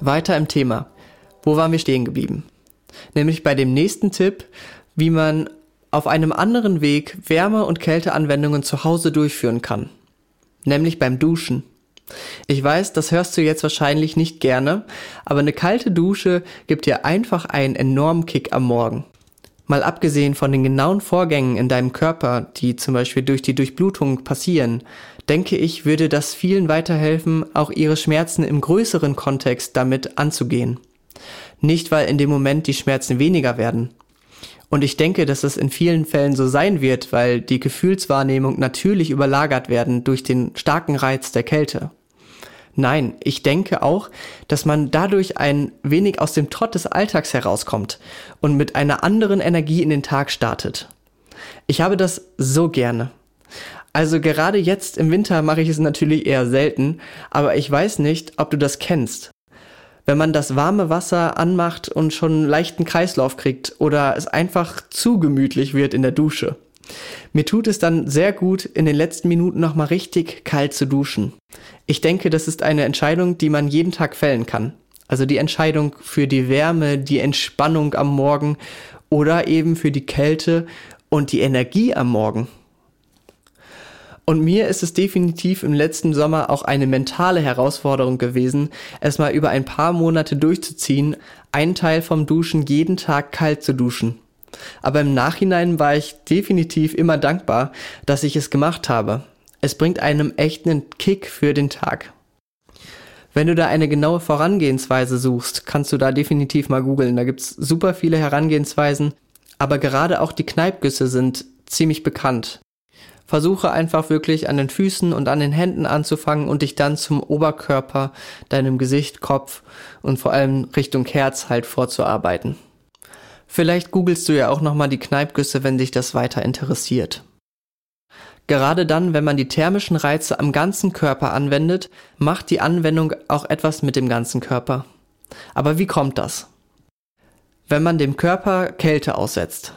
Weiter im Thema. Wo waren wir stehen geblieben? Nämlich bei dem nächsten Tipp, wie man auf einem anderen Weg Wärme- und Kälteanwendungen zu Hause durchführen kann. Nämlich beim Duschen. Ich weiß, das hörst du jetzt wahrscheinlich nicht gerne, aber eine kalte Dusche gibt dir einfach einen enormen Kick am Morgen. Mal abgesehen von den genauen Vorgängen in deinem Körper, die zum Beispiel durch die Durchblutung passieren, denke ich, würde das vielen weiterhelfen, auch ihre Schmerzen im größeren Kontext damit anzugehen. Nicht, weil in dem Moment die Schmerzen weniger werden. Und ich denke, dass es in vielen Fällen so sein wird, weil die Gefühlswahrnehmung natürlich überlagert werden durch den starken Reiz der Kälte. Nein, ich denke auch, dass man dadurch ein wenig aus dem Trott des Alltags herauskommt und mit einer anderen Energie in den Tag startet. Ich habe das so gerne. Also gerade jetzt im Winter mache ich es natürlich eher selten, aber ich weiß nicht, ob du das kennst. Wenn man das warme Wasser anmacht und schon einen leichten Kreislauf kriegt oder es einfach zu gemütlich wird in der Dusche. Mir tut es dann sehr gut, in den letzten Minuten nochmal richtig kalt zu duschen. Ich denke, das ist eine Entscheidung, die man jeden Tag fällen kann. Also die Entscheidung für die Wärme, die Entspannung am Morgen oder eben für die Kälte und die Energie am Morgen. Und mir ist es definitiv im letzten Sommer auch eine mentale Herausforderung gewesen, es mal über ein paar Monate durchzuziehen, einen Teil vom Duschen jeden Tag kalt zu duschen. Aber im Nachhinein war ich definitiv immer dankbar, dass ich es gemacht habe. Es bringt einem echt einen Kick für den Tag. Wenn du da eine genaue Vorangehensweise suchst, kannst du da definitiv mal googeln. Da gibt's super viele Herangehensweisen, aber gerade auch die Kneipgüsse sind ziemlich bekannt. Versuche einfach wirklich an den Füßen und an den Händen anzufangen und dich dann zum Oberkörper, deinem Gesicht, Kopf und vor allem Richtung Herz halt vorzuarbeiten. Vielleicht googelst du ja auch nochmal die Kneipgüsse, wenn dich das weiter interessiert. Gerade dann, wenn man die thermischen Reize am ganzen Körper anwendet, macht die Anwendung auch etwas mit dem ganzen Körper. Aber wie kommt das? Wenn man dem Körper Kälte aussetzt.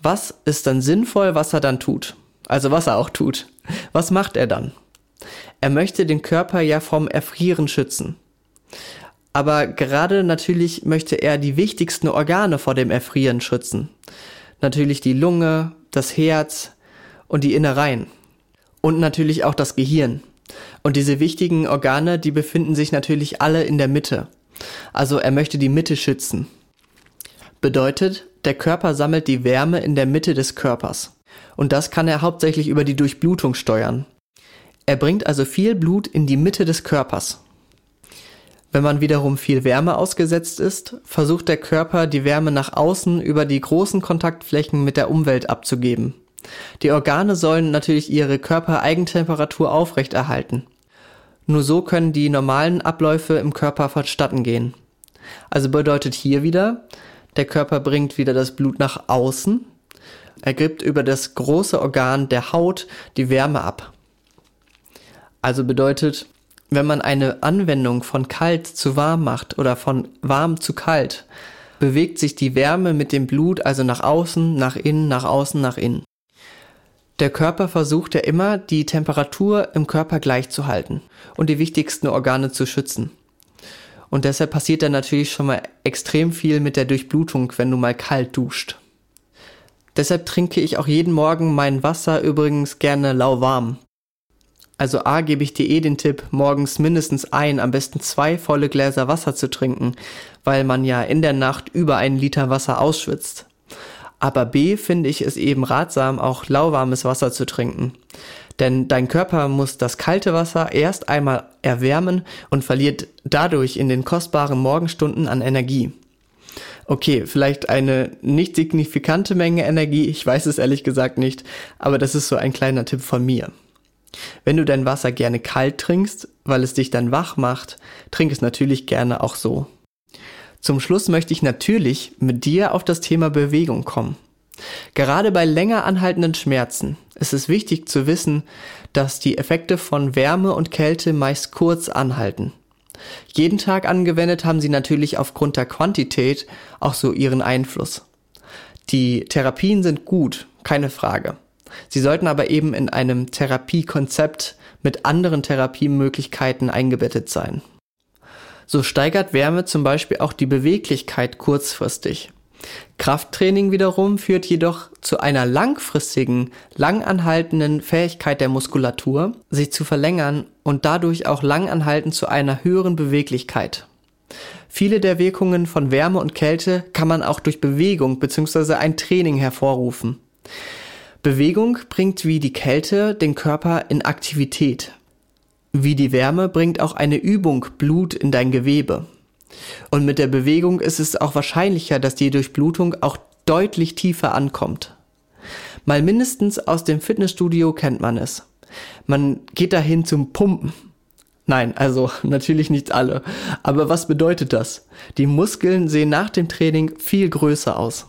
Was ist dann sinnvoll, was er dann tut? Also was er auch tut. Was macht er dann? Er möchte den Körper ja vom Erfrieren schützen. Aber gerade natürlich möchte er die wichtigsten Organe vor dem Erfrieren schützen. Natürlich die Lunge, das Herz und die Innereien. Und natürlich auch das Gehirn. Und diese wichtigen Organe, die befinden sich natürlich alle in der Mitte. Also er möchte die Mitte schützen. Bedeutet, der Körper sammelt die Wärme in der Mitte des Körpers. Und das kann er hauptsächlich über die Durchblutung steuern. Er bringt also viel Blut in die Mitte des Körpers. Wenn man wiederum viel Wärme ausgesetzt ist, versucht der Körper die Wärme nach außen über die großen Kontaktflächen mit der Umwelt abzugeben. Die Organe sollen natürlich ihre Körpereigentemperatur aufrechterhalten. Nur so können die normalen Abläufe im Körper vonstatten gehen. Also bedeutet hier wieder, der Körper bringt wieder das Blut nach außen, er gibt über das große Organ der Haut die Wärme ab. Also bedeutet, wenn man eine Anwendung von kalt zu warm macht oder von warm zu kalt, bewegt sich die Wärme mit dem Blut also nach außen, nach innen, nach außen, nach innen. Der Körper versucht ja immer, die Temperatur im Körper gleich zu halten und die wichtigsten Organe zu schützen. Und deshalb passiert dann natürlich schon mal extrem viel mit der Durchblutung, wenn du mal kalt duscht. Deshalb trinke ich auch jeden Morgen mein Wasser übrigens gerne lauwarm. Also A gebe ich dir eh den Tipp, morgens mindestens ein, am besten zwei volle Gläser Wasser zu trinken, weil man ja in der Nacht über einen Liter Wasser ausschwitzt. Aber B finde ich es eben ratsam, auch lauwarmes Wasser zu trinken. Denn dein Körper muss das kalte Wasser erst einmal erwärmen und verliert dadurch in den kostbaren Morgenstunden an Energie. Okay, vielleicht eine nicht signifikante Menge Energie, ich weiß es ehrlich gesagt nicht, aber das ist so ein kleiner Tipp von mir. Wenn du dein Wasser gerne kalt trinkst, weil es dich dann wach macht, trink es natürlich gerne auch so. Zum Schluss möchte ich natürlich mit dir auf das Thema Bewegung kommen. Gerade bei länger anhaltenden Schmerzen ist es wichtig zu wissen, dass die Effekte von Wärme und Kälte meist kurz anhalten. Jeden Tag angewendet haben sie natürlich aufgrund der Quantität auch so ihren Einfluss. Die Therapien sind gut, keine Frage. Sie sollten aber eben in einem Therapiekonzept mit anderen Therapiemöglichkeiten eingebettet sein. So steigert Wärme zum Beispiel auch die Beweglichkeit kurzfristig. Krafttraining wiederum führt jedoch zu einer langfristigen, langanhaltenden Fähigkeit der Muskulatur, sich zu verlängern und dadurch auch langanhaltend zu einer höheren Beweglichkeit. Viele der Wirkungen von Wärme und Kälte kann man auch durch Bewegung bzw. ein Training hervorrufen. Bewegung bringt wie die Kälte den Körper in Aktivität. Wie die Wärme bringt auch eine Übung Blut in dein Gewebe. Und mit der Bewegung ist es auch wahrscheinlicher, dass die Durchblutung auch deutlich tiefer ankommt. Mal mindestens aus dem Fitnessstudio kennt man es. Man geht dahin zum Pumpen. Nein, also natürlich nicht alle. Aber was bedeutet das? Die Muskeln sehen nach dem Training viel größer aus.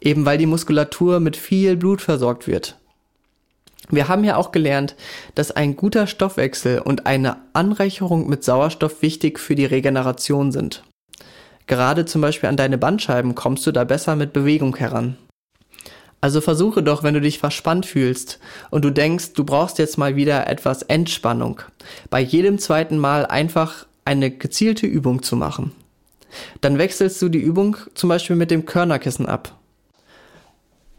Eben weil die Muskulatur mit viel Blut versorgt wird. Wir haben ja auch gelernt, dass ein guter Stoffwechsel und eine Anreicherung mit Sauerstoff wichtig für die Regeneration sind. Gerade zum Beispiel an deine Bandscheiben kommst du da besser mit Bewegung heran. Also versuche doch, wenn du dich verspannt fühlst und du denkst, du brauchst jetzt mal wieder etwas Entspannung, bei jedem zweiten Mal einfach eine gezielte Übung zu machen. Dann wechselst du die Übung zum Beispiel mit dem Körnerkissen ab.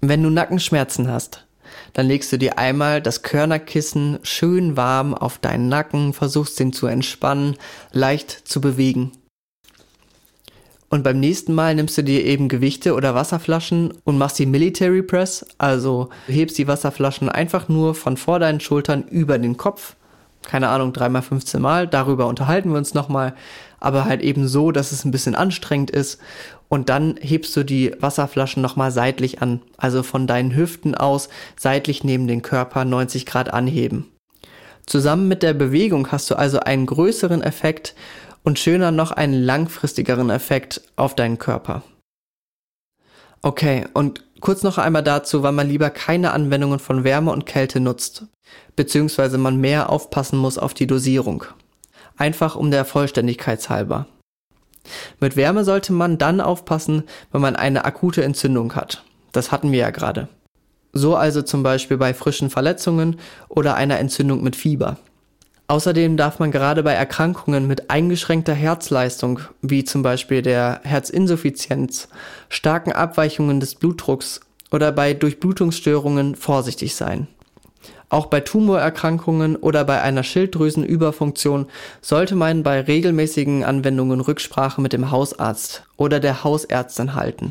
Wenn du Nackenschmerzen hast, dann legst du dir einmal das Körnerkissen schön warm auf deinen Nacken, versuchst ihn zu entspannen, leicht zu bewegen. Und beim nächsten Mal nimmst du dir eben Gewichte oder Wasserflaschen und machst die Military Press, also hebst die Wasserflaschen einfach nur von vor deinen Schultern über den Kopf. Keine Ahnung, dreimal 15 Mal, darüber unterhalten wir uns nochmal, aber halt eben so, dass es ein bisschen anstrengend ist und dann hebst du die Wasserflaschen nochmal seitlich an, also von deinen Hüften aus seitlich neben den Körper 90 Grad anheben. Zusammen mit der Bewegung hast du also einen größeren Effekt und schöner noch einen langfristigeren Effekt auf deinen Körper. Okay, und kurz noch einmal dazu, wann man lieber keine Anwendungen von Wärme und Kälte nutzt, beziehungsweise man mehr aufpassen muss auf die Dosierung. Einfach um der Vollständigkeit halber. Mit Wärme sollte man dann aufpassen, wenn man eine akute Entzündung hat. Das hatten wir ja gerade. So also zum Beispiel bei frischen Verletzungen oder einer Entzündung mit Fieber. Außerdem darf man gerade bei Erkrankungen mit eingeschränkter Herzleistung, wie zum Beispiel der Herzinsuffizienz, starken Abweichungen des Blutdrucks oder bei Durchblutungsstörungen vorsichtig sein. Auch bei Tumorerkrankungen oder bei einer Schilddrüsenüberfunktion sollte man bei regelmäßigen Anwendungen Rücksprache mit dem Hausarzt oder der Hausärztin halten.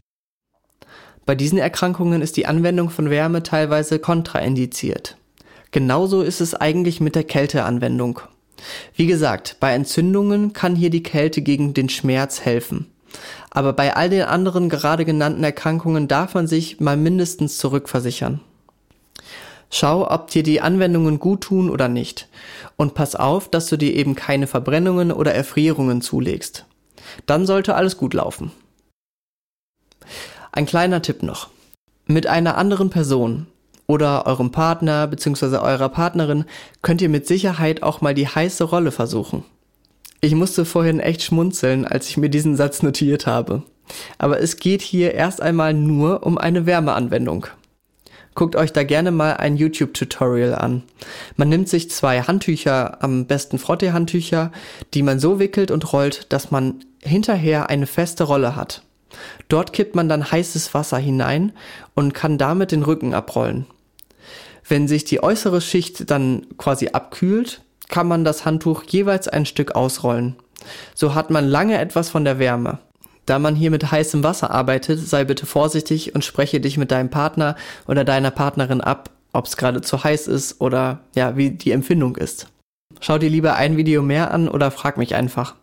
Bei diesen Erkrankungen ist die Anwendung von Wärme teilweise kontraindiziert. Genauso ist es eigentlich mit der Kälteanwendung. Wie gesagt, bei Entzündungen kann hier die Kälte gegen den Schmerz helfen. Aber bei all den anderen gerade genannten Erkrankungen darf man sich mal mindestens zurückversichern. Schau, ob dir die Anwendungen gut tun oder nicht. Und pass auf, dass du dir eben keine Verbrennungen oder Erfrierungen zulegst. Dann sollte alles gut laufen. Ein kleiner Tipp noch. Mit einer anderen Person oder eurem Partner bzw. eurer Partnerin könnt ihr mit Sicherheit auch mal die heiße Rolle versuchen. Ich musste vorhin echt schmunzeln, als ich mir diesen Satz notiert habe. Aber es geht hier erst einmal nur um eine Wärmeanwendung. Guckt euch da gerne mal ein YouTube-Tutorial an. Man nimmt sich zwei Handtücher, am besten Frottee-Handtücher, die man so wickelt und rollt, dass man hinterher eine feste Rolle hat. Dort kippt man dann heißes Wasser hinein und kann damit den Rücken abrollen. Wenn sich die äußere Schicht dann quasi abkühlt, kann man das Handtuch jeweils ein Stück ausrollen. So hat man lange etwas von der Wärme. Da man hier mit heißem Wasser arbeitet, sei bitte vorsichtig und spreche dich mit deinem Partner oder deiner Partnerin ab, ob es gerade zu heiß ist oder ja, wie die Empfindung ist. Schau dir lieber ein Video mehr an oder frag mich einfach.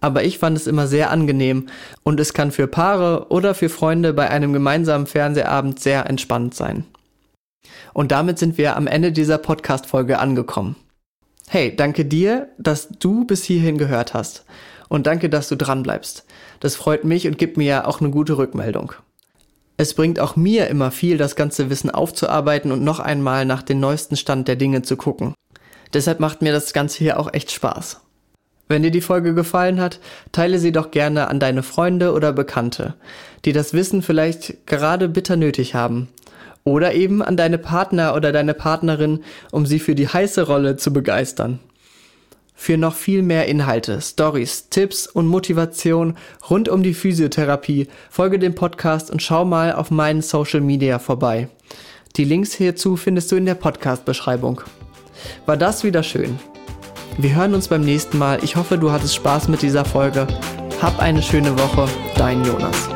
Aber ich fand es immer sehr angenehm und es kann für Paare oder für Freunde bei einem gemeinsamen Fernsehabend sehr entspannt sein. Und damit sind wir am Ende dieser Podcast-Folge angekommen. Hey, danke dir, dass du bis hierhin gehört hast. Und danke, dass du dran bleibst. Das freut mich und gibt mir ja auch eine gute Rückmeldung. Es bringt auch mir immer viel, das ganze Wissen aufzuarbeiten und noch einmal nach dem neuesten Stand der Dinge zu gucken. Deshalb macht mir das Ganze hier auch echt Spaß. Wenn dir die Folge gefallen hat, teile sie doch gerne an deine Freunde oder Bekannte, die das Wissen vielleicht gerade bitter nötig haben. Oder eben an deine Partner oder deine Partnerin, um sie für die heiße Rolle zu begeistern. Für noch viel mehr Inhalte, Stories, Tipps und Motivation rund um die Physiotherapie folge dem Podcast und schau mal auf meinen Social Media vorbei. Die Links hierzu findest du in der Podcast-Beschreibung. War das wieder schön? Wir hören uns beim nächsten Mal. Ich hoffe, du hattest Spaß mit dieser Folge. Hab eine schöne Woche. Dein Jonas.